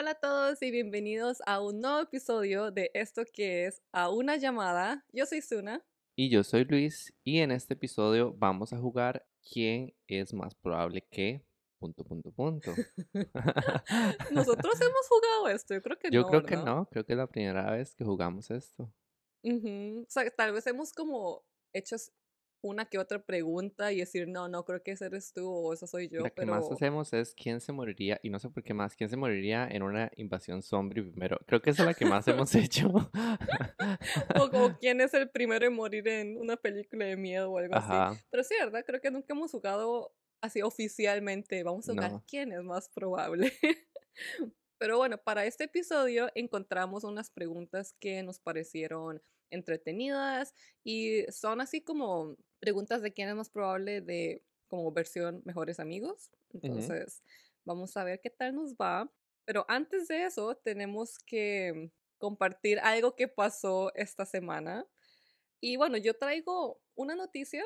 Hola a todos y bienvenidos a un nuevo episodio de esto que es A una llamada. Yo soy Suna. Y yo soy Luis y en este episodio vamos a jugar quién es más probable que punto punto punto. Nosotros hemos jugado esto, yo creo que yo no. creo que no, creo que es la primera vez que jugamos esto. O sea, tal vez hemos como hecho una que otra pregunta y decir, no, no creo que ese eres tú o eso soy yo, la que pero más hacemos es quién se moriría y no sé por qué más, quién se moriría en una invasión zombie primero. Creo que esa es la que más hemos hecho. o como quién es el primero en morir en una película de miedo o algo así. Pero sí, ¿verdad? Creo que nunca hemos jugado así oficialmente. Vamos a jugar No. quién es más probable. Pero bueno, para este episodio encontramos unas preguntas que nos parecieron entretenidas y son así como preguntas de quién es más probable de como versión mejores amigos. Entonces, vamos a ver qué tal nos va. Pero antes de eso, tenemos que compartir algo que pasó esta semana. Y bueno, yo traigo una noticia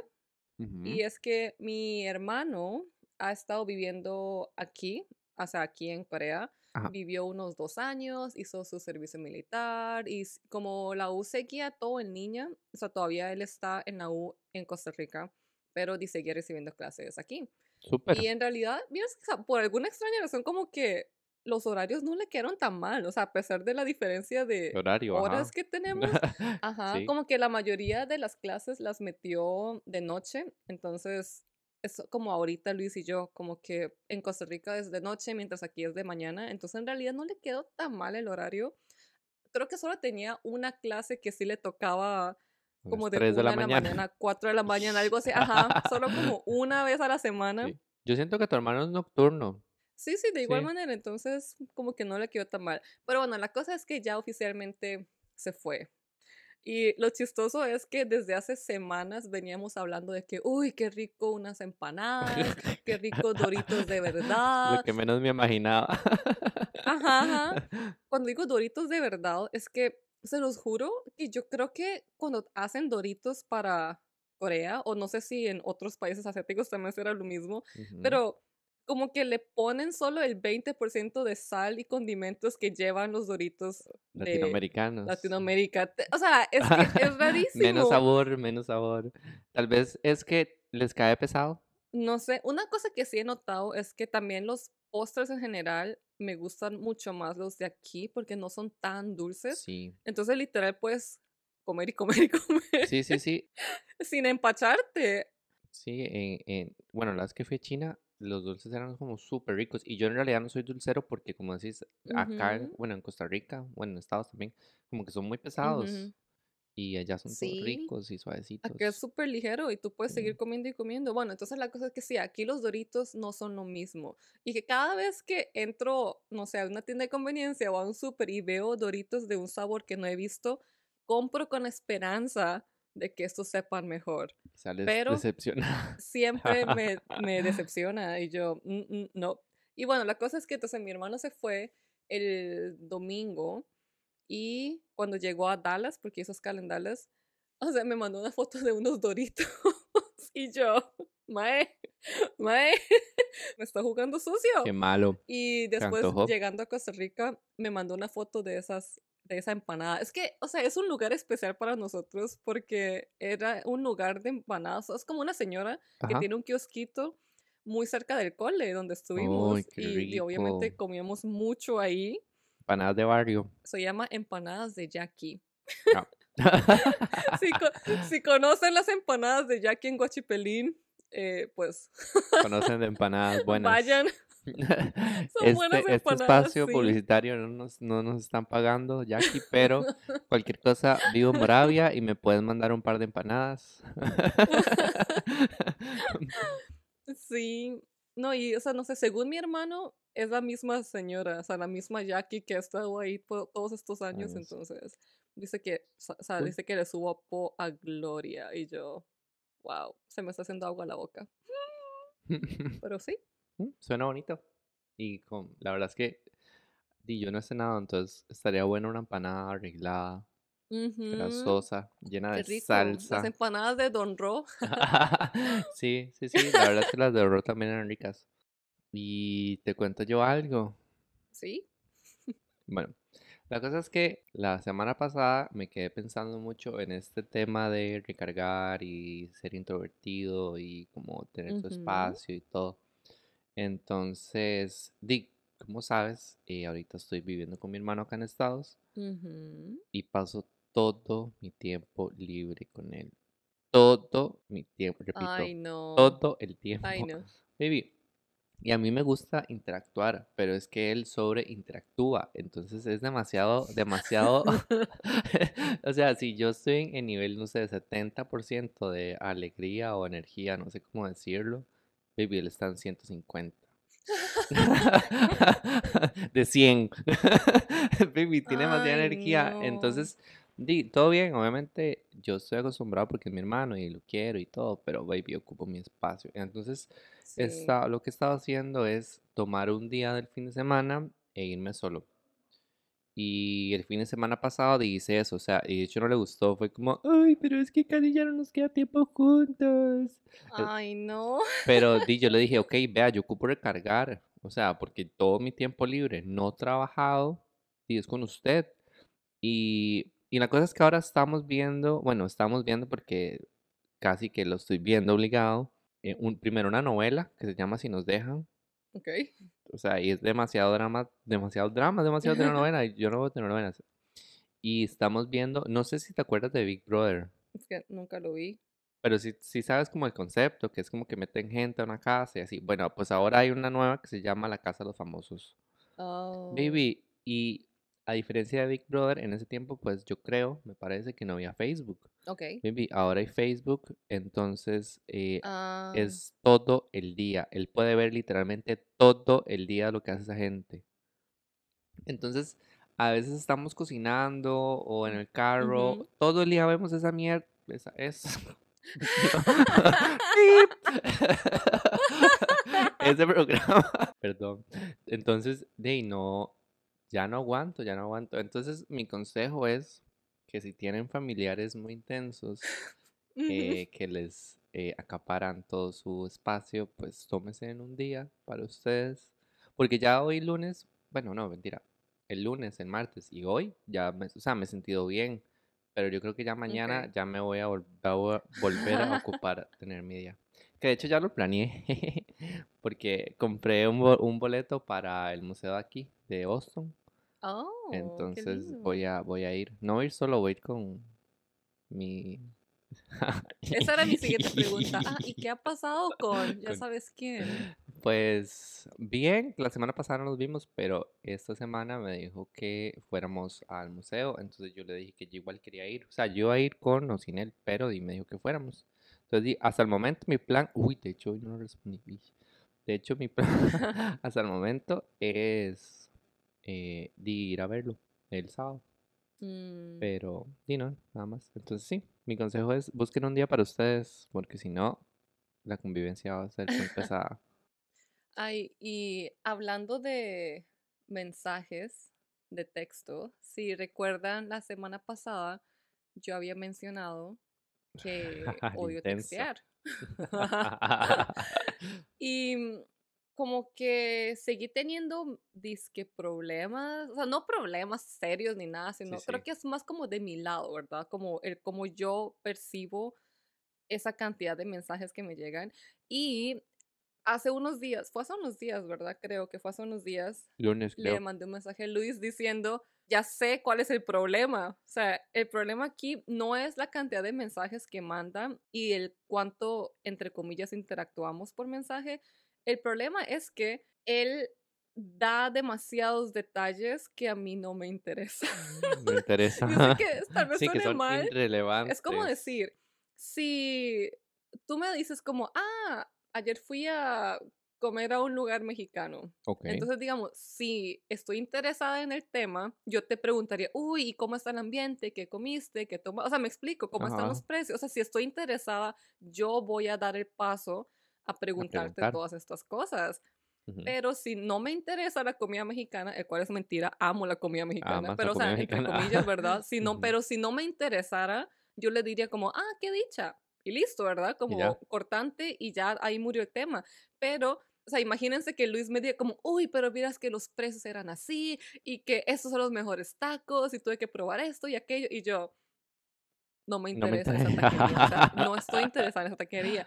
Ujú. y es que mi hermano ha estado viviendo aquí, o sea, aquí en Corea. Ajá. Vivió unos dos años, hizo su servicio militar y como la U seguía todo en línea, o sea, todavía él está en la U en Costa Rica, pero di- seguía recibiendo clases aquí. Súper. Y en realidad, miras que, o sea, por alguna extraña razón, como que los horarios no le quedaron tan mal, o sea, a pesar de la diferencia de Horario, ajá. horas que tenemos, Ajá, Sí. como que la mayoría de las clases las metió de noche, entonces es como ahorita Luis y yo, como que en Costa Rica es de noche, mientras aquí es de mañana, entonces en realidad no le quedó tan mal el horario. Creo que solo tenía una clase que sí le tocaba como de 3 una de la mañana. mañana, 4 de la mañana, algo así, ajá, solo como una vez a la semana. Sí. Yo siento que tu hermano es nocturno. Sí, sí, de igual Sí. manera, entonces como que no le quedó tan mal. Pero bueno, la cosa es que ya oficialmente se fue. Y lo chistoso es que desde hace semanas veníamos hablando de que, uy, qué rico unas empanadas, qué rico Doritos de Lo verdad. que menos me imaginaba. Ajá, ajá. Cuando digo Doritos de verdad, es que se los juro que yo creo que cuando hacen Doritos para Corea, o no sé si en otros países asiáticos también será lo mismo, Ujú. pero como que le ponen solo el 20% de sal y condimentos que llevan los Doritos de Latinoamericanos. Latinoamérica. O sea, es que es rarísimo. Menos sabor, menos sabor. Tal vez es que les cae pesado. No sé, una cosa que sí he notado es que también los postres en general me gustan mucho más los de aquí porque no son tan dulces. Sí. Entonces, literal, puedes comer y comer y comer Sí, sí, sí. sin empacharte. Sí, en, en, bueno, la vez que fui a China, los dulces eran como súper ricos. Y yo en realidad no soy dulcero porque, como decís, acá, Ujú, bueno, en Costa Rica, bueno, en Estados también, como que son muy pesados. ujú. Y allá son todos Sí. ricos y Acá es suavecitos. súper ligero y tú puedes seguir comiendo y comiendo. Bueno, entonces la cosa es que sí, aquí los Doritos no son lo mismo. Y que cada vez que entro, no sé, a una tienda de conveniencia o a un súper y veo Doritos de un sabor que no he visto, compro con esperanza de que estos sepan mejor. Sales Pero decepcionada. siempre me, me decepciona y yo, "Mm, mm, no. Y bueno, la cosa es que entonces mi hermano se fue el domingo y cuando llegó a Dallas, porque en Dallas, o sea, me mandó una foto de unos Doritos y yo, mae, mae, me está jugando sucio. Qué malo. Y después, llegando a Costa Rica, me mandó una foto de esas de esa empanada. Es que, o sea, es un lugar especial para nosotros porque era un lugar de empanadas. Es como una señora que tiene un kiosquito muy cerca del cole donde estuvimos qué y, y obviamente comíamos mucho ahí. Empanadas de barrio. Se llama empanadas de Jackie. Ah. Si conocen las empanadas de Jackie en Guachipelín, eh, pues Conocen de empanadas buenas. vayan. Son buenas Este, este espacio sí. publicitario no nos, no nos están pagando, Jackie, pero cualquier cosa, vivo en Moravia y me puedes mandar un par de empanadas. Sí, no, y o sea, no sé, según mi hermano, es la misma señora, o sea, la misma Jackie que ha estado ahí po- todos estos años, entonces dice que, o sea, dice que le supo a Gloria y yo, wow, se me está haciendo agua a la boca. Pero sí, Mm, Suena bonito. Y con, la verdad es que di, yo no he cenado, entonces estaría buena una empanada arreglada, ujú, grasosa, llena qué de rico. salsa. Las empanadas de Don Ro. sí, sí, sí, la verdad es que las de arroz también eran ricas. Y te cuento yo algo. Sí. Bueno, la cosa es que la semana pasada me quedé pensando mucho en este tema de recargar y ser introvertido y como tener tu espacio y todo. Entonces, di, como sabes, eh, ahorita estoy viviendo con mi hermano acá en Estados y paso todo mi tiempo libre con él. Todo mi tiempo, repito, Ay, no. todo el Ay, tiempo. no. Baby, y a mí me gusta interactuar, pero es que él sobre interactúa, entonces es demasiado, demasiado, o sea, si yo estoy en nivel, no sé, 70% de alegría o energía, no sé cómo decirlo, baby, él está en 150. De 100. Baby, tiene demasiada Ay, energía. no. Entonces, di, todo bien. Obviamente, yo estoy acostumbrado porque es mi hermano y lo quiero y todo, pero baby, ocupo mi espacio. Entonces, Sí. esta, lo que he estado haciendo es tomar un día del fin de semana e irme solo. Y el fin de semana pasado hice eso, o sea, y de hecho no le gustó, fue como, ay, pero es que casi ya no nos queda tiempo juntos. Ay, no. Pero di, yo le dije, ok, vea, yo ocupo recargar, o sea, porque todo mi tiempo libre no trabajado y es con usted. Y, y la cosa es que ahora estamos viendo, bueno, estamos viendo porque casi que lo estoy viendo obligado, eh, un, primero una novela que se llama Si nos dejan, Ok. o sea, y es demasiado drama, demasiado drama, demasiado telenovela, y yo no veo telenovelas. Y estamos viendo, no sé si te acuerdas de Big Brother. Es que nunca lo vi. Pero sí, sí sabes como el concepto, que es como que meten gente a una casa y así. Bueno, pues ahora hay una nueva que se llama La Casa de los Famosos. Oh, Baby, y a diferencia de Big Brother, en ese tiempo, pues yo creo, me parece que no había Facebook. ok. Baby, ahora hay Facebook, entonces eh, Ah, es todo el día. Él puede ver literalmente todo el día lo que hace esa gente. Entonces, a veces estamos cocinando o en el carro, todo el día vemos esa mierda, esa, es, Dios mío. ¡Pip! Ese programa, perdón. Entonces, de no, ya no aguanto, ya no aguanto. Entonces, mi consejo es que si tienen familiares muy intensos eh, que les eh, acaparan todo su espacio, pues tómese en un día para ustedes. Porque ya hoy lunes, bueno, no, mentira, el lunes, el martes y hoy ya, me, o sea, me he sentido bien. Pero yo creo que ya mañana Ok. ya me voy a, vol- a vo- volver a ocupar tener mi día. Que de hecho ya lo planeé, porque compré un, bo- un boleto para el museo de aquí, de Boston. Oh, Entonces voy a, voy a ir. No voy a ir solo, voy a ir con mi... Esa era mi siguiente pregunta. Ah, ¿y qué ha pasado con ya sabes quién? Pues bien, la semana pasada no nos vimos, pero esta semana me dijo que fuéramos al museo, entonces yo le dije que yo igual quería ir, o sea, yo iba a ir con o sin él, pero y me dijo que fuéramos. Entonces, di- hasta el momento mi plan, uy, de hecho hoy no respondí, de hecho mi plan hasta el momento es eh, de ir a verlo el sábado, Mm, pero di no, nada más. Entonces sí, mi consejo es busquen un día para ustedes, porque si no, la convivencia va a ser muy pesada. Ay, y hablando de mensajes de texto, si recuerdan la semana pasada, yo había mencionado que odio textear. Y mm, como que seguí teniendo disque problemas, o sea, no problemas serios ni nada, Sí, sino creo sí. que es más como de mi lado, ¿verdad? Como el como yo percibo esa cantidad de mensajes que me llegan. Y hace unos días, fue hace unos días, ¿verdad? Creo que fue hace unos días, Lunes, le creo. mandé un mensaje a Luis diciendo, ya sé cuál es el problema. O sea, el problema aquí no es la cantidad de mensajes que mandan y el cuánto, entre comillas, interactuamos por mensaje. El problema es que él da demasiados detalles que a mí no me interesan. Me interesa. Yo sé que tal vez Sí, que son mal. Es como decir, si tú me dices como, ah, ayer fui a comer a un lugar mexicano. Ok. Entonces, digamos, si estoy interesada en el tema, yo te preguntaría, uy, ¿y cómo está el ambiente? ¿Qué comiste? ¿Qué tomas? O sea, me explico, ¿cómo están los Ajá. precios? O sea, si estoy interesada, yo voy a dar el paso a preguntarte preguntar. todas estas cosas. Pero si no me interesa la comida mexicana, el cual es mentira, amo la comida mexicana, pero o sea, entre comillas, ¿verdad? Si no, pero si no me interesara, yo le diría como, ah, qué dicha, y listo, ¿verdad? Y ya. Como cortante y ya ahí murió el tema. Pero O sea, imagínense que Luis me diga como, uy, pero miras que los precios eran así y que estos son los mejores tacos y tuve que probar esto y aquello. Y yo, no me No me interesa esa interesa. taquería. O sea, no estoy interesada en esa taquería.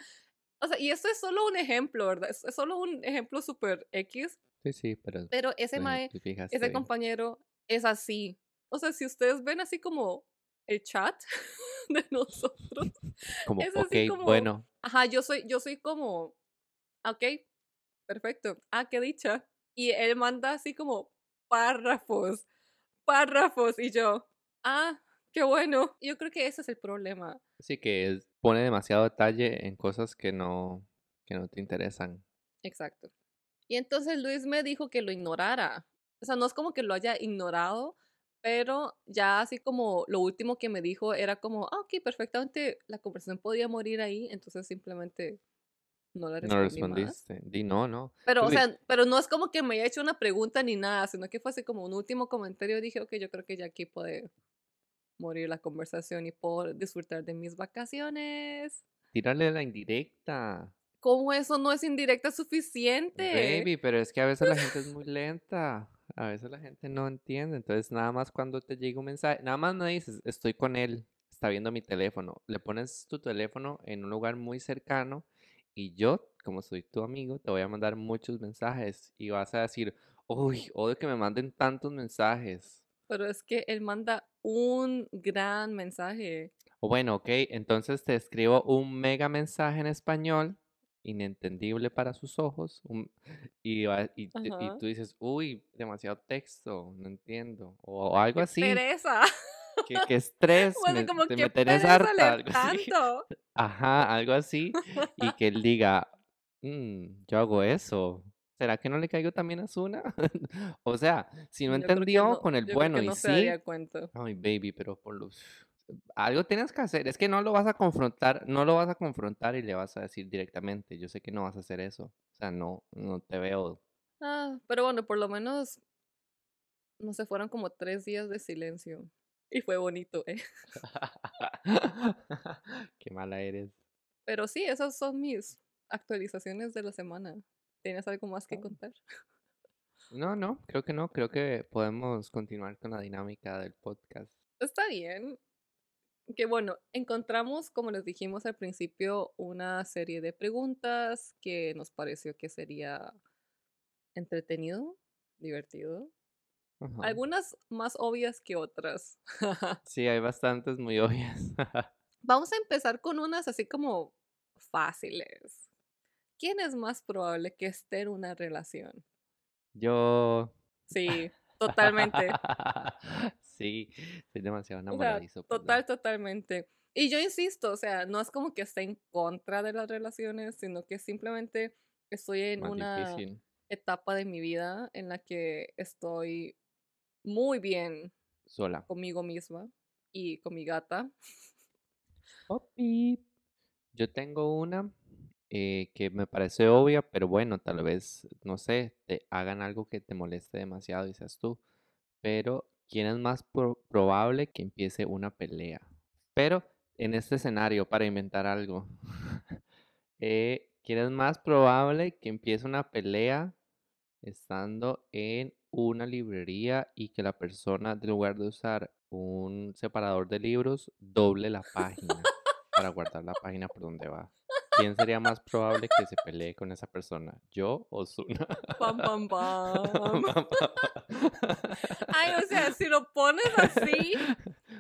O sea, y esto es solo un ejemplo, ¿verdad? Es, es solo un ejemplo súper X, Sí, sí, pero pero ese mae, ese bien. compañero es así. O sea, si ustedes ven así como el chat de nosotros, Como, es ok, así como, bueno, ajá, yo soy, yo soy como, ok, perfecto, ah, qué dicha. Y él manda así como párrafos, párrafos, y yo, ah, qué bueno. Yo creo que ese es el problema. sí que es- pone demasiado detalle en cosas que no, que no te interesan. Exacto. Y entonces Luis me dijo que lo ignorara. O sea, no es como que lo haya ignorado, pero ya así como lo último que me dijo era como, ah, ok, perfectamente la conversación podía morir ahí, entonces simplemente no No respondí más. respondiste. Di no, no. Pero, o Uy. sea, pero no es como que me haya hecho una pregunta ni nada, sino que fue así como un último comentario. Dije, ok, yo creo que ya aquí puede morir la conversación y puedo disfrutar de mis vacaciones. Tírale la indirecta. ¿Cómo eso no es indirecta suficiente? Baby, pero es que a veces la gente es muy lenta. A veces la gente no entiende. Entonces, nada más cuando te llega un mensaje, nada más me dices, estoy con él, está viendo mi teléfono. Le pones tu teléfono en un lugar muy cercano y yo, como soy tu amigo, te voy a mandar muchos mensajes y vas a decir, uy, odio que me manden tantos mensajes. Pero es que él manda un gran mensaje. Bueno, ok, entonces te escribo un mega mensaje en español, inentendible para sus ojos, un- y, y, tú dices, uy, demasiado texto, no entiendo, o, algo ¡Qué así, pereza! que, que estrés, Bueno, me, como te que me tenés harta, algo así, tanto. ajá, algo así, y que él diga, "Mm, yo hago eso. ¿Será que no le caigo también a Zuna? O sea, si no entendió no, con el yo creo bueno que y no se sí, daría cuenta. Ay, baby, pero por los... Algo tienes que hacer. Es que no lo vas a confrontar, no lo vas a confrontar y le vas a decir directamente. Yo sé que no vas a hacer eso. O sea, no, no te veo. Ah, pero bueno, por lo menos, no sé, fueron como tres días de silencio. Y fue bonito, ¿eh? Qué mala eres. Pero sí, esas son mis actualizaciones de la semana. ¿Tienes algo más que contar? No, no, creo que no. Creo que podemos continuar con la dinámica del podcast. Está bien. Que bueno, encontramos, como les dijimos al principio, una serie de preguntas que nos pareció que sería entretenido, divertido. Ajá. Algunas más obvias que otras. Sí, hay bastantes muy obvias. Vamos a empezar con unas así como fáciles. ¿Quién es más probable que esté en una relación? Yo. Sí, totalmente. Sí, soy demasiado O sea, enamoradizo. perdón. total, totalmente. Y yo insisto, o sea, no es como que esté en contra de las relaciones, sino que simplemente estoy en Más una difícil. etapa de mi vida en la que estoy muy bien Sola. conmigo misma y con mi gata. Papi. Yo tengo una eh, que me parece obvia, pero bueno, tal vez, no sé, te hagan algo que te moleste demasiado y seas tú. Pero, ¿quién es más pro- probable que empiece una pelea? Pero, en este escenario, para inventar algo, eh, ¿quién es más probable que empiece una pelea estando en una librería y que la persona, en lugar de usar un separador de libros, doble la página para guardar la página por donde va? ¿Quién sería más probable que se pelee con esa persona? ¿Yo o Zuna? Pam, pam, pam. Ay, o sea, si lo pones así,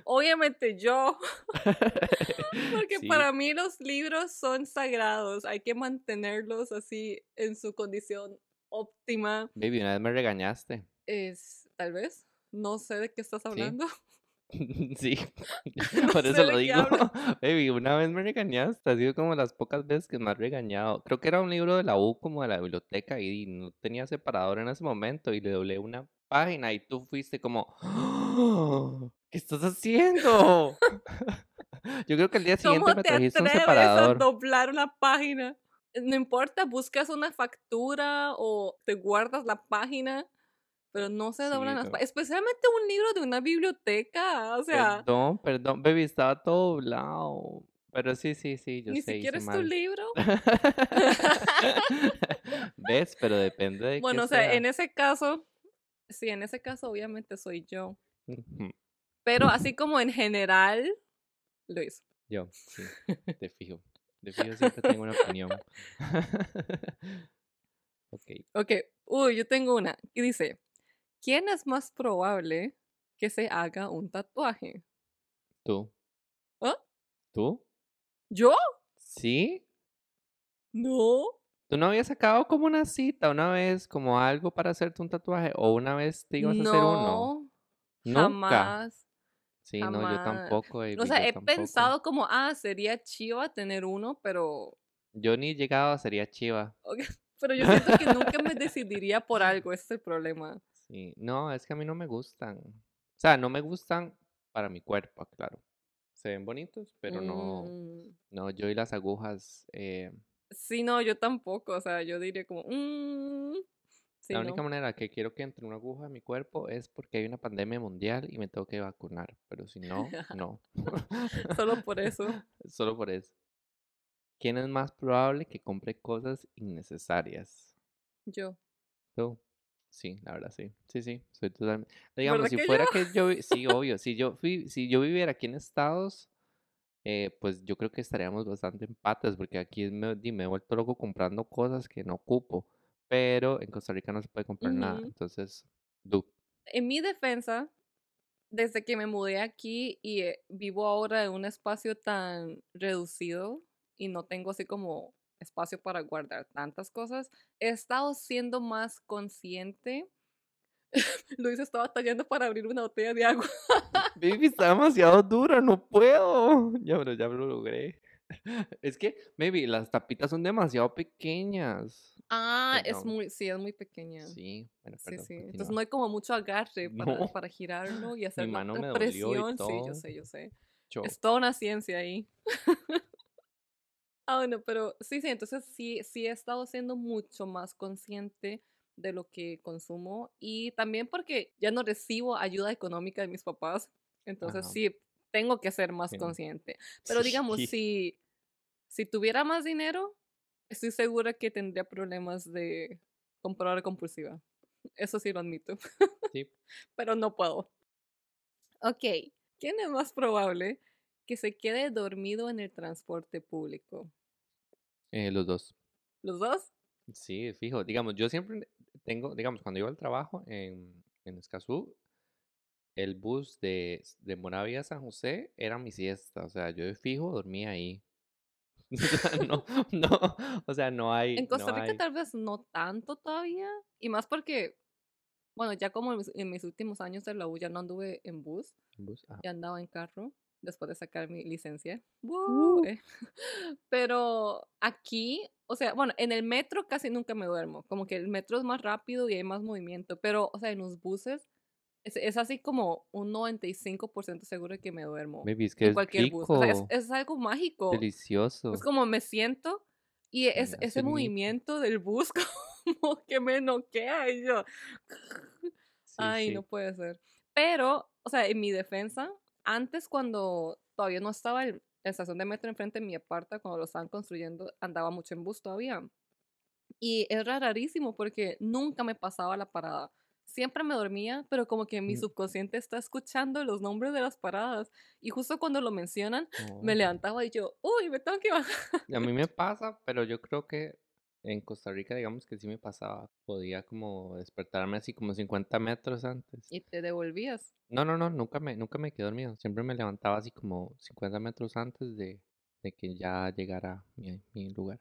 obviamente yo, porque Sí, para mí los libros son sagrados, hay que mantenerlos así en su condición óptima. baby, una vez me regañaste. Es, tal vez, no sé de qué estás hablando. sí, No por eso lo digo. Baby, una vez me regañaste, ha sido como las pocas veces que me has regañado. Creo que era un libro de la U, como de la biblioteca, y no tenía separador en ese momento, y le doblé una página, y tú fuiste como, "¡Ah! ¿qué estás haciendo? Yo creo que el día siguiente ¿Cómo me te trajiste un atreves a separador. doblar una página? No importa, buscas una factura o te guardas la página, pero no se doblan Sí, las páginas. Especialmente un libro de una biblioteca. O sea, Perdón, perdón, baby, estaba todo doblado. Pero sí, sí, sí, yo Ni sé, siquiera es tu libro. ¿Ves? Pero depende de Bueno, qué o sea, sea. en ese caso, sí, en ese caso obviamente soy yo. Pero así como en general, lo hizo. Yo, sí, te fijo. De fijo siempre tengo una opinión. Ok, Ok, uy, yo tengo una. Y dice, ¿quién es más probable que se haga un tatuaje? tú. ¿Ah? ¿Tú? ¿Yo? ¿Sí? No. ¿Tú no habías sacado como una cita una vez, como algo para hacerte un tatuaje? ¿O una vez te ibas a hacer uno? No, jamás. Sí, no, yo tampoco. O Baby, sea, yo he tampoco. pensado como, ah, sería chiva tener uno, pero, Yo ni llegado sería chiva. pero yo siento que nunca me decidiría por algo, ese es el problema. Sí, no, es que a mí no me gustan. O sea, no me gustan para mi cuerpo, claro. Se ven bonitos, pero no, Mm, no, yo y las agujas, eh, Sí, no, yo tampoco, o sea, yo diría como, mm, sí, la no. única manera que quiero que entre una aguja en mi cuerpo es porque hay una pandemia mundial y me tengo que vacunar, pero si no, no. Solo por eso. Solo por eso. ¿Quién es más probable que compre cosas innecesarias? Yo. ¿Tú? Sí, la verdad, sí. Sí, sí, soy totalmente... Digamos, si que fuera yo? que yo... Sí, obvio. Si yo, fui, si yo viviera aquí en Estados, eh, pues yo creo que estaríamos bastante empates, porque aquí me, me he vuelto loco comprando cosas que no ocupo, pero en Costa Rica no se puede comprar nada. Entonces, du. En mi defensa, desde que me mudé aquí y eh, vivo ahora en un espacio tan reducido y no tengo así como espacio para guardar tantas cosas, he estado siendo más consciente. Luis estaba tallando para abrir una botella de agua. Baby, está demasiado dura, no puedo. Ya, pero ya lo logré. Es que, baby, las tapitas son demasiado pequeñas. Ah, es muy, sí, es muy pequeña. Sí, Sí, bueno, perdón. sí. Entonces continúa. no hay como mucho agarre para, No. para girarlo y hacer la mano me otra dolió y presión. Sí, yo todo. sé, yo sé. Es toda una ciencia ahí. Ah, bueno, pero sí, sí, entonces sí, sí he estado siendo mucho más consciente de lo que consumo y también porque ya no recibo ayuda económica de mis papás, entonces Ajá. sí, tengo que ser más Sí. consciente. Pero digamos, Sí. si, si tuviera más dinero, estoy segura que tendría problemas de comprar compulsiva. Eso sí lo admito, Sí. pero no puedo. Ok, ¿quién es más probable que se quede dormido en el transporte público? Eh, los dos. ¿Los dos? Sí, fijo. Digamos, yo siempre tengo, digamos, cuando iba al trabajo en, en Escazú, el bus de, de Moravia a San José era mi siesta. O sea, yo de fijo dormía ahí. No, no, o sea, no hay. En Costa no Rica hay tal vez no tanto todavía, y más porque, bueno, ya como en mis, en mis últimos años de la U ya no anduve en bus, bus. Ajá. ya andaba en carro después de sacar mi licencia. Uh. ¡Woo! Eh, Pero aquí, o sea, bueno, en el metro casi nunca me duermo, como que el metro es más rápido y hay más movimiento, pero, o sea, en los buses es, es así como un 95% seguro de que me duermo Baby, es que en es cualquier bus. O sea, es, algo mágico. delicioso. Es como me siento y es, Me ese movimiento del bus como que me noquea y yo, Sí, ay, sí. no puede ser. Pero, o sea, en mi defensa, antes cuando todavía no estaba el, la estación de metro enfrente de mi aparta, cuando lo estaban construyendo, andaba mucho en bus todavía. Y es rarísimo porque nunca me pasaba la parada. Siempre me dormía, pero como que mi subconsciente está escuchando los nombres de las paradas. Y justo cuando lo mencionan, me Oh. levantaba y yo, uy, me tengo que bajar. A mí me pasa, pero yo creo que en Costa Rica, digamos que sí me pasaba. Podía como despertarme así como 50 metros antes. Y te devolvías. No, no, no, nunca me, nunca me quedé dormido. Siempre me levantaba así como 50 metros antes de, de que ya llegara mi, mi lugar.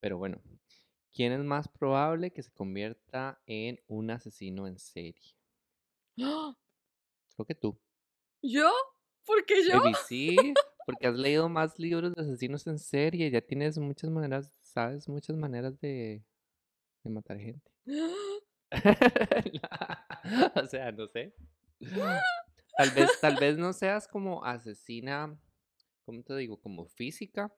Pero bueno, ¿quién es más probable que se convierta en un asesino en serie? Creo que tú. ¿Yo? ¿Por qué yo? Baby, sí, porque has leído más libros de asesinos en serie, ya tienes muchas maneras, sabes, muchas maneras de, de matar gente. o sea, no sé. Tal vez, tal vez no seas como asesina, ¿cómo te digo? Como física,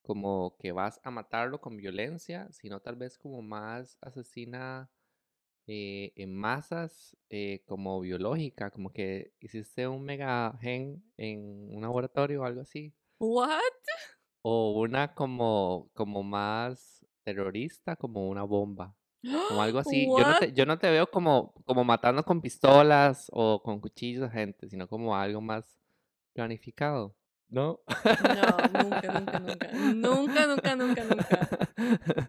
como que vas a matarlo con violencia, sino tal vez como más asesina eh, en masas, eh, como biológica, como que hiciste un mega gen en un laboratorio o algo así. What? O una como, como más terrorista, como una bomba. Como algo así. Yo no, te, yo no te veo como, como matando con pistolas o con cuchillos a gente, sino como algo más planificado. ¿No? No, nunca, nunca, nunca. Nunca, nunca, nunca, nunca.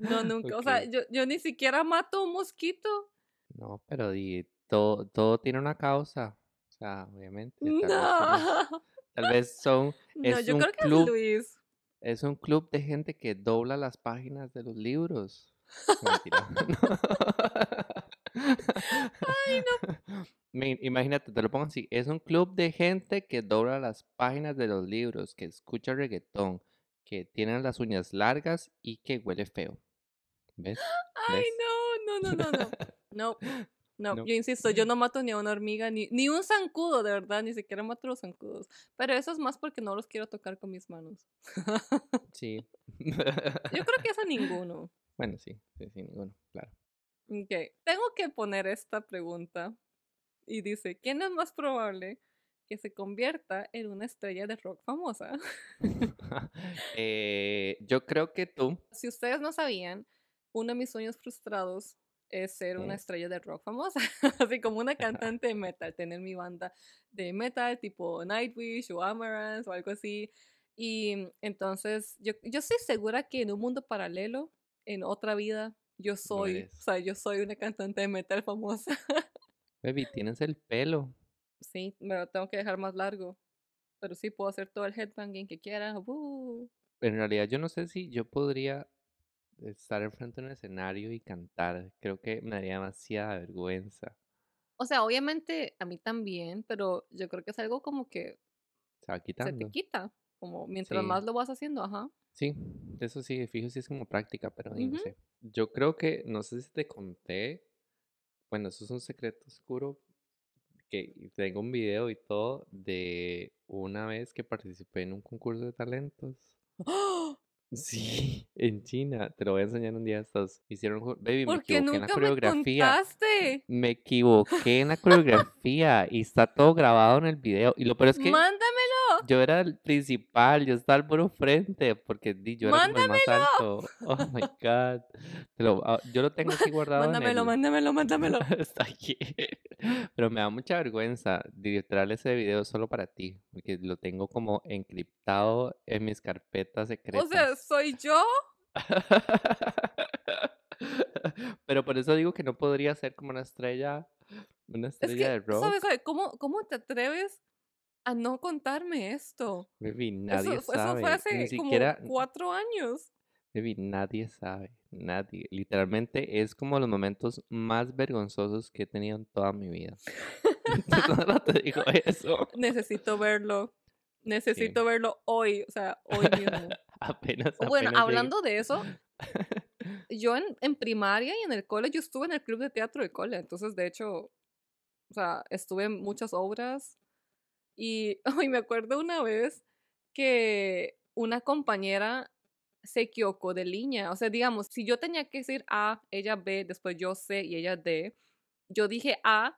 No, nunca. O sea, yo, yo ni siquiera mato un mosquito. No, pero di, todo, todo tiene una causa. O sea, obviamente. Tal vez, somos- No. tal vez son, No, es yo un creo que club. es Luis. es un club de gente que dobla las páginas de los libros. Mentira. Mi- Imagínate, te lo pongo así. Es un club de gente que dobla las páginas de los libros, que escucha reggaetón, que tienen las uñas largas y que huele feo. ¿Ves? Ay, no, no, no, no. No, no, No. yo insisto, yo no mato ni a una hormiga, ni, ni un zancudo, de verdad, ni siquiera mato los zancudos. Pero eso es más porque no los quiero tocar con mis manos. Sí. Yo creo que es a ninguno. Bueno, sí, sí, sí, ninguno, claro. Ok, tengo que poner esta pregunta. Y dice, ¿quién es más probable que se convierta en una estrella de rock famosa? Eh, yo creo que tú, Si ustedes no sabían, uno de mis sueños frustrados es ser una estrella de rock famosa, así como una cantante de metal, tener mi banda de metal tipo Nightwish o Amaranth o algo así. Y entonces yo, yo estoy segura que en un mundo paralelo, en otra vida, yo soy, o sea, yo soy una cantante de metal famosa. baby, tienes el pelo. sí, me lo tengo que dejar más largo. Pero sí, puedo hacer todo el headbanging que quiera. ¡uh! En realidad, yo no sé si yo podría estar enfrente de un escenario y cantar. Creo que me daría demasiada vergüenza. O sea, obviamente a mí también, pero yo creo que es algo como que Se va se te quitando. quita. Como mientras Sí. más lo vas haciendo, ajá. Sí, eso sí, fijo, sí es como práctica, pero di, no sé. Yo creo que, no sé si te conté, bueno, eso es un secreto oscuro, que tengo un video y todo de una vez que participé en un concurso de talentos. ¡Oh! Sí, en China, te lo voy a enseñar un día estos. Hicieron, baby, me equivoqué en la me coreografía. Me equivoqué en la coreografía y está todo grabado en el video. Y lo peor es que Mándamelo. yo era el principal, yo estaba al puro frente, porque di, yo era el más alto. Oh my God. Te lo- ah, yo lo tengo aquí guardado en Mándamelo, el- mándamelo, mándamelo. Está aquí. Pero me da mucha vergüenza literal ese video solo para ti, porque lo tengo como encriptado en mis carpetas secretas. O sea, ¿soy yo? Pero por eso digo que no podría ser como una estrella, una Es estrella de rock. ¿sabes? ¿sabes? ¿Cómo, ¿Cómo te atreves a no contarme esto? Baby, nadie eso sabe. fue hace Ni como siquiera, cuatro años. Baby, nadie sabe. Nadie. Literalmente es como los momentos más vergonzosos que he tenido en toda mi vida. Solo te digo eso. Necesito verlo. Necesito verlo hoy, o sea, hoy mismo. Apenas. Bueno, apenas hablando de eso, yo en, en primaria y en el cole, yo estuve en el club de teatro del cole, entonces de hecho, o sea, estuve en muchas obras y hoy me acuerdo una vez que una compañera se equivocó de línea, o sea, digamos, si yo tenía que decir A, ella B, después yo C y ella D, yo dije A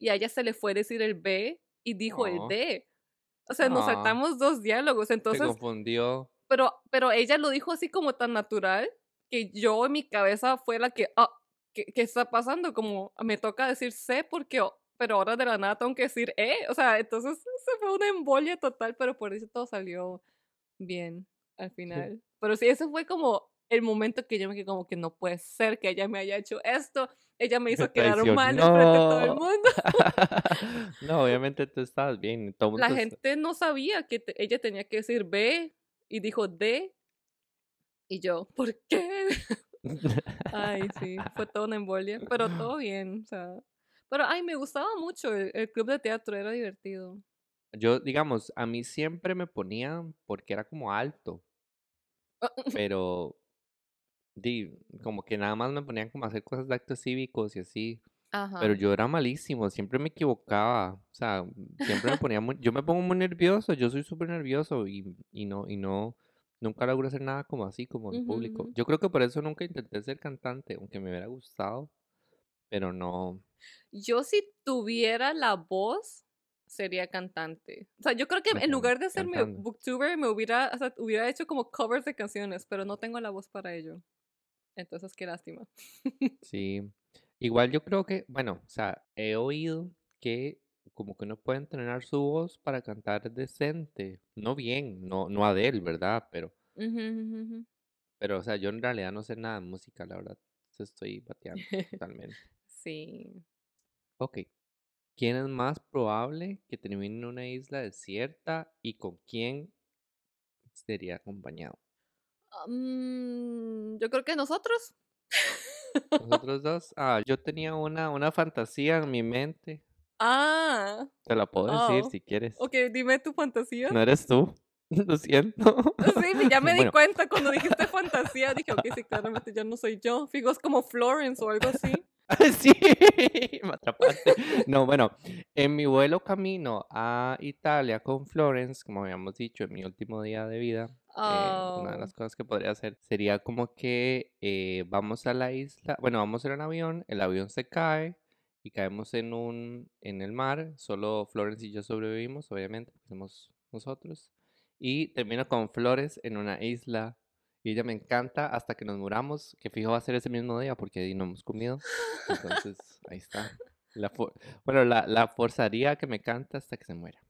y a ella se le fue decir el B y dijo el Oh. D. O sea, nos Ah. saltamos dos diálogos, Se entonces confundió. pero, pero ella lo dijo así como tan natural que yo en mi cabeza fue la que, ah, ¿qué, qué está pasando? Como me toca decir C porque, oh, pero ahora de la nada tengo que decir E. O sea, entonces se fue una embolia total, pero por eso todo salió bien al final. Pero sí, ese fue como el momento que yo me quedé como que no puede ser que ella me haya hecho esto. Ella me hizo quedar mal frente de todo el mundo. no, obviamente tú estabas bien. Todo el La mundo est- gente no sabía que te- ella tenía que decir B y dijo D. Y yo, ¿por qué? Ay, sí, fue toda una embolia, pero todo bien, o sea. Pero, ay, me gustaba mucho el, el club de teatro, era divertido. Yo, digamos, a mí siempre me ponían porque era como alto, pero di, como que nada más me ponían como a hacer cosas de actos cívicos y así. Ajá. Pero yo era malísimo, siempre me equivocaba. O sea, siempre me ponía muy, yo me pongo muy nervioso, yo soy súper nervioso y, y no, y no, nunca logro hacer nada como así, como en Ujú, público. ujú. Yo creo que por eso nunca intenté ser cantante, aunque me hubiera gustado, pero no. Yo si tuviera la voz sería cantante. O sea, yo creo que en lugar de serme cantando. booktuber, me hubiera, o sea, hubiera hecho como covers de canciones, pero no tengo la voz para ello. Entonces, qué lástima. Sí. Igual yo creo que, bueno, o sea, he oído que como que uno puede entrenar su voz para cantar decente. No bien, no, no Adele, ¿verdad? Pero, pero, o sea, yo en realidad no sé nada de música, la verdad. Estoy bateando totalmente. Sí. Ok. ¿Quién es más probable que termine en una isla desierta y con quién sería acompañado? Mm, yo creo que nosotros. Nosotros dos. Ah, yo tenía una, una fantasía en mi mente. Ah, Te la puedo decir oh. si quieres. Ok, dime tu fantasía. No eres tú. Lo siento. Sí, ya me di cuenta cuando dijiste fantasía. Dije, ok, sí, claramente ya no soy yo. Fijo, es como Florence o algo así. Sí, me atrapaste. No, bueno, en mi vuelo camino a Italia con Florence, como habíamos dicho, en mi último día de vida, eh, una de Oh. las cosas que podría hacer sería como que eh, vamos a la isla, bueno, vamos en un avión, el avión se cae y caemos en un, en el mar, solo Florence y yo sobrevivimos, obviamente, porque somos nosotros, y termino con Flores en una isla. Y ella me encanta hasta que nos muramos, que fijo va a ser ese mismo día porque ahí no hemos comido. Entonces, ahí está. La bueno, la, la forzaría que me canta hasta que se muera.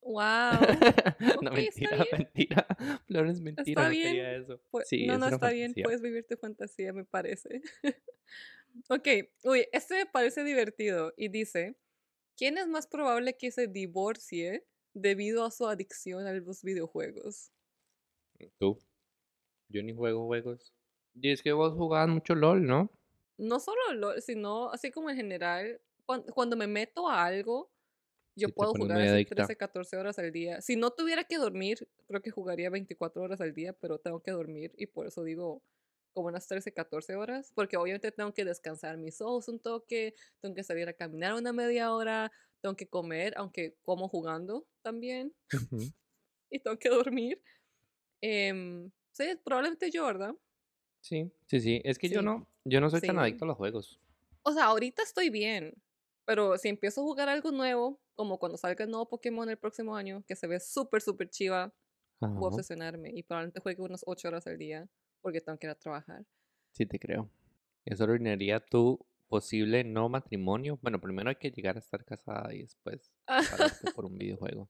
Wow. no, Ok, está mentira, mentira. Flores, mentira, Está no quería bien. eso. Pues, Sí, no, no, está bien, puedes vivir tu fantasía, me parece. ok, uy, este me parece divertido y dice, ¿quién es más probable que se divorcie debido a su adicción a los videojuegos? Tú. Yo ni juego juegos. Y es que vos jugabas mucho LOL, ¿no? No solo LOL, sino así como en general, cuan- cuando, me meto a algo, yo puedo jugar así adicta. 13, 14 horas al día. Si no tuviera que dormir, creo que jugaría 24 horas al día, pero tengo que dormir y por eso digo como unas 13, 14 horas, porque obviamente tengo que descansar mis ojos un toque, tengo que salir a caminar una media hora, tengo que comer, aunque como jugando también, y tengo que dormir. Em, sí, probablemente yo, ¿verdad? Sí, sí, sí. Es que yo no, yo no soy tan adicto a los juegos. O sea, ahorita estoy bien, pero si empiezo a jugar algo nuevo, como cuando salga el nuevo Pokémon el próximo año, que se ve súper, súper chiva, voy a Ajá. obsesionarme y probablemente juegue unas 8 horas al día porque tengo que ir a trabajar. Sí, te creo. Eso arruinaría tu posible no matrimonio. Bueno, primero hay que llegar a estar casada y después por un videojuego.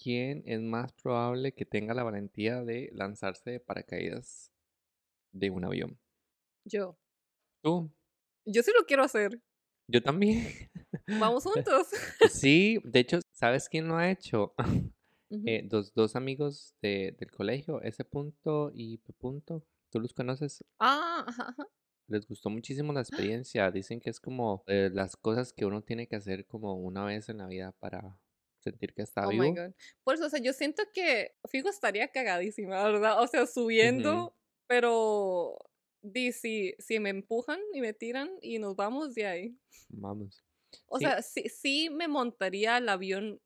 ¿Quién es más probable que tenga la valentía de lanzarse de paracaídas de un avión? Yo. Tú. Yo sí lo quiero hacer. Yo también. Vamos juntos. Sí, de hecho, ¿sabes quién lo ha hecho? Eh, dos, dos amigos de- del colegio, ese punto y P punto. ¿Tú los conoces? Ah, ajá, ajá. Les gustó muchísimo la experiencia. Dicen que es como eh, las cosas que uno tiene que hacer como una vez en la vida para sentir que está Oh vivo. my god. Por eso, o sea, yo siento que Figo estaría cagadísima, ¿verdad? O sea, subiendo, pero di, si, si me empujan y me tiran y nos vamos de ahí. Vamos. O Sí. sea, sí, sí me montaría al avión,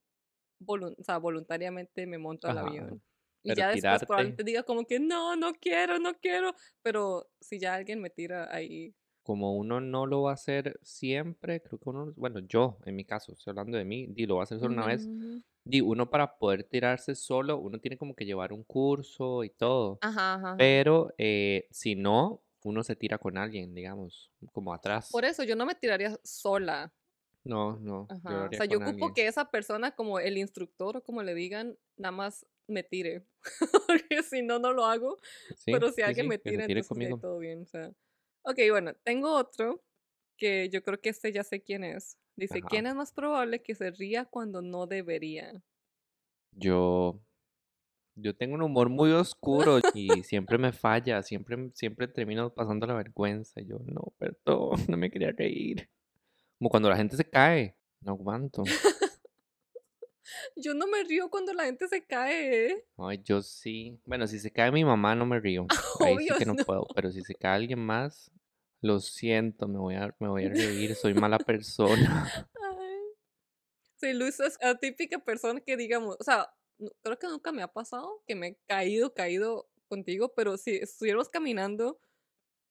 volun- o sea, voluntariamente me monto al Ajá, avión. Y pero ya después tirarte. probablemente diga como que no, no quiero, no quiero. Pero si ya alguien me tira ahí. Como uno no lo va a hacer siempre, creo que uno, bueno, yo en mi caso, estoy hablando de mí, di, lo va a hacer solo una vez. Di, uno para poder tirarse solo, uno tiene como que llevar un curso y todo. Ajá, ajá. Pero eh, si no, uno se tira con alguien, digamos, como atrás. Por eso yo no me tiraría sola. No, no, yo lo Ajá. O haría sea, yo ocupo alguien. que esa persona, como el instructor o como le digan, nada más me tire. Porque si no, no lo hago. Sí, Pero si sí, alguien sí, me tira, tire entonces conmigo. todo bien. O sea. Ok, bueno, tengo otro que yo creo que este ya sé quién es. Dice, Ajá. ¿quién es más probable que se ría cuando no debería? Yo, yo tengo un humor muy oscuro y siempre me falla, siempre, siempre termino pasando la vergüenza. y Yo, no, perdón, no me quería reír. Como cuando la gente se cae, no aguanto. Yo no me río cuando la gente se cae, ¿eh? Ay, yo sí. Bueno, si se cae mi mamá, no me río. Ahí sí Obvio, que no no. puedo. Pero si se cae alguien más, lo siento, me voy a, me voy a reír, soy mala persona. Ay. Sí, Luis es la típica persona que digamos, o sea, creo que nunca me ha pasado que me he caído, caído contigo, pero si estuviéramos caminando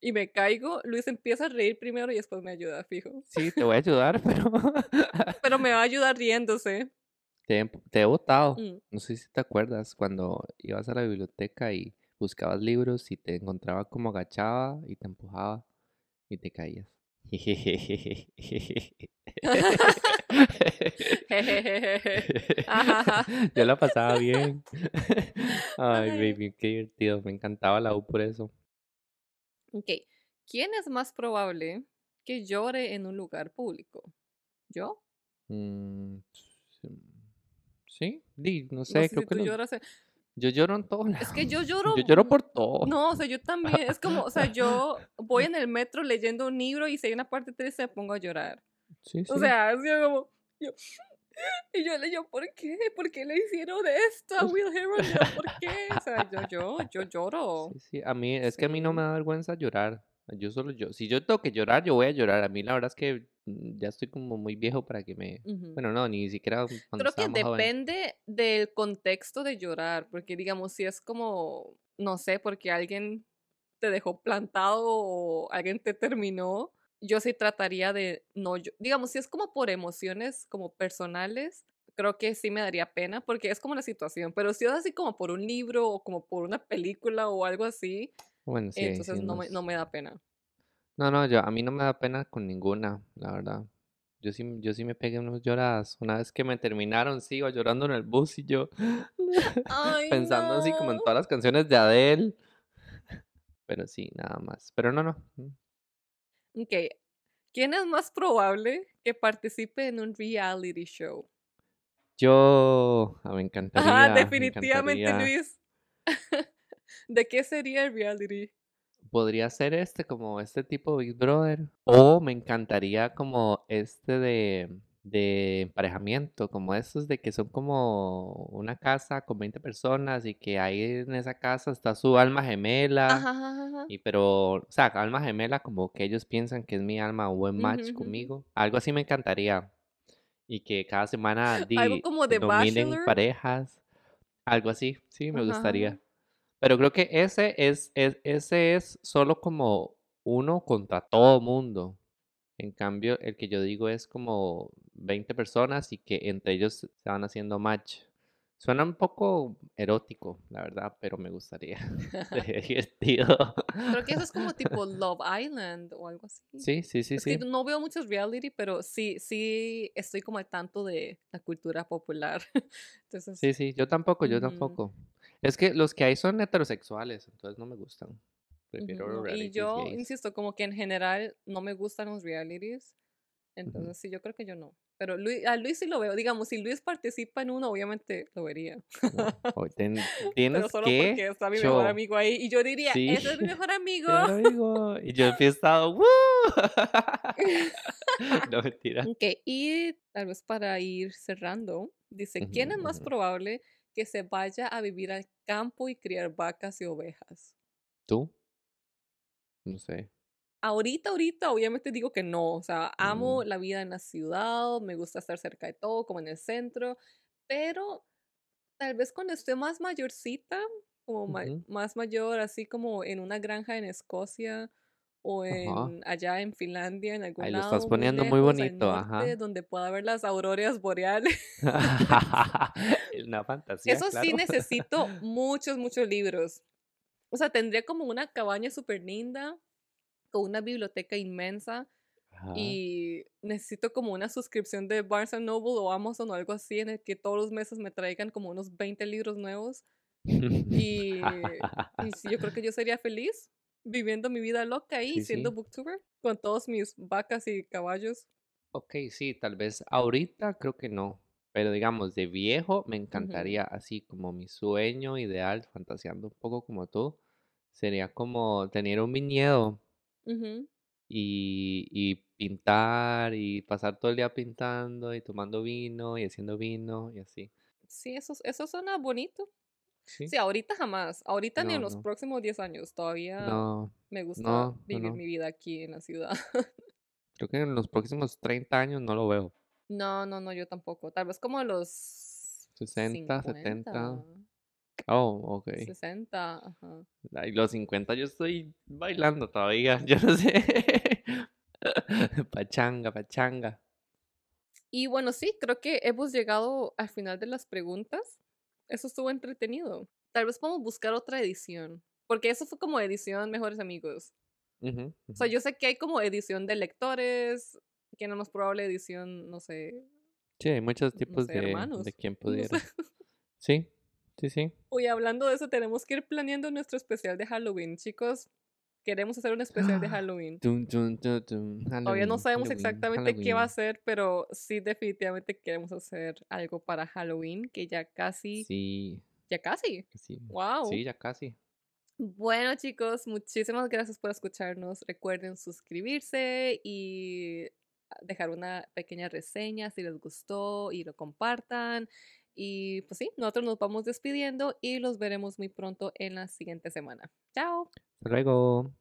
y me caigo, Luis empieza a reír primero y después me ayuda, fijo. Sí, te voy a ayudar, pero Pero me va a ayudar riéndose. Te, he- te he votado. Mm. No sé si te acuerdas cuando ibas a la biblioteca y buscabas libros y te encontraba como agachaba y te empujaba y te caías. Yo la pasaba bien. Ay, Ay. baby, qué divertido. Me encantaba la U por eso. Ok, ¿quién es más probable que llore en un lugar público? ¿Yo? Mm, sí, di, no No sé, creo si que tú los- lloras. en- yo lloro en todos Es que yo lloro. Yo lloro por todo. No, o sea, yo también. Es como, o sea, yo voy en el metro leyendo un libro y si hay una parte triste me pongo a llorar. Sí, O sí. sea, así como. Yo, y yo le digo, ¿por qué? ¿Por qué le hicieron esto a Will Herondale? ¿Por qué? O sea, yo, yo, yo lloro. Sí, sí, a mí, es que a mí no me da vergüenza llorar. Yo solo yo. Si yo tengo que llorar, yo voy a llorar. A mí la verdad es que ya estoy como muy viejo para que me... Bueno, no, ni siquiera Creo que depende del contexto de llorar, porque digamos, si es como, no sé, porque alguien te dejó plantado o alguien te terminó, yo sí trataría de no, llo- digamos, si es como por emociones como personales, creo que sí me daría pena, porque es como la situación, pero si es así como por un libro o como por una película o algo así, Bueno, sí, ahí sí entonces es no me, no me da pena. No, no, yo, a mí no me da pena con ninguna, la verdad. Yo sí, yo sí me pegué unas lloradas. Una vez que me terminaron, iba llorando en el bus y yo Ay, pensando así como en no. todas las canciones de Adele. Pero sí, nada más. Pero no, no. mm, Ok, ¿quién es más probable que participe en un reality show? Yo, ah, me encantaría. Me definitivamente, encantaría. Luis. ¿De qué sería el reality? Podría ser este, como este tipo Big Brother. O me encantaría como este de, de emparejamiento, como estos de que son como una casa con 20 personas y que ahí en esa casa está su alma gemela. Ajá, ajá, ajá. Y pero, o sea, alma gemela como que ellos piensan que es mi alma, un buen match conmigo. Algo así me encantaría. Y que cada semana Algo di, como de Bachelor. parejas. Algo así, sí, me gustaría. Pero creo que ese es, es, ese es solo como uno contra todo mundo. En cambio, el que yo digo es como 20 personas y que entre ellos se van haciendo match. Suena un poco erótico, la verdad, pero me gustaría. Sería divertido. Creo que eso es como tipo Love Island o algo así. Sí, sí, sí, Es sí. que no veo muchos reality, pero sí, sí estoy como al tanto de la cultura popular. Entonces, Sí, sí, yo tampoco, yo ujú, tampoco. Es que los que hay son heterosexuales, entonces no me gustan. Prefiero no, Y yo, gays. insisto, como que en general no me gustan los realities. Entonces, sí, yo creo que yo no. Pero Luis, a Luis sí lo veo. Digamos, si Luis participa en uno, obviamente lo vería. No, ten- Pero tienes solo que porque está mi mejor amigo ahí. Y yo diría, Sí. ese es mi mejor amigo. Y yo he estado, ¡Woo! No, mentira. Ok, y tal vez para ir cerrando, dice, ¿quién es más probable que se vaya a vivir al campo y criar vacas y ovejas? ¿Tú? No sé. Ahorita, ahorita, obviamente digo que no. O sea, amo Mm, la vida en la ciudad, me gusta estar cerca de todo, como en el centro, pero tal vez cuando esté más mayorcita, como ma- más mayor, así como en una granja en Escocia o Ajá. en allá en Finlandia, en algún Ahí lo lado estás muy poniendo muy lejos, al bonito, norte, ajá. donde pueda ver las auroras boreales. Una fantasía, Eso sí claro. necesito muchos, muchos libros. O sea, tendría como una cabaña súper linda, con una biblioteca inmensa, Ajá. y necesito como una suscripción de Barnes Noble o Amazon o algo así, en el que todos los meses me traigan como unos 20 libros nuevos. Y, y sí, yo creo que yo sería feliz viviendo mi vida loca ahí, Sí, siendo sí. booktuber, con todos mis vacas y caballos. Ok, sí, tal vez ahorita creo que no, pero digamos de viejo me encantaría así como mi sueño ideal, fantaseando un poco como tú, sería como tener un viñedo y, y pintar y pasar todo el día pintando y tomando vino y haciendo vino y así. Sí, eso, eso suena bonito. Sí, Sí, ahorita jamás. Ahorita ni no, en los no, próximos 10 años. Todavía no, me gusta vivir mi vida aquí en la ciudad. Creo que en los próximos 30 años no lo veo. No, no, no, yo tampoco. Tal vez como a los 60, 70. 50. Oh, ok. 60, ajá. Ay, los 50 yo estoy bailando todavía, yo no sé. Pachanga, pachanga. Y bueno, sí, creo que hemos llegado al final de las preguntas. Eso estuvo entretenido. Tal vez podemos buscar otra edición. Porque eso fue como edición Mejores Amigos. O sea, yo sé que hay como edición de lectores, que no más probable edición, no sé, Sí, hay muchos no tipos sé, de, hermanos. de quien no sé. pudiera. Sí, sí, sí. Oye, hablando de eso, tenemos que ir planeando nuestro especial de Halloween, chicos. Queremos hacer un especial de Halloween. Todavía no sabemos Halloween, exactamente qué va a ser, pero sí definitivamente queremos hacer algo para Halloween, que ya casi, Sí, ya casi. sí. Wow. Sí, ya casi. Bueno, chicos, muchísimas gracias por escucharnos. Recuerden suscribirse y dejar una pequeña reseña si les gustó y lo compartan. Y pues sí, nosotros nos vamos despidiendo y los veremos muy pronto en la siguiente semana. Chao. Hasta luego.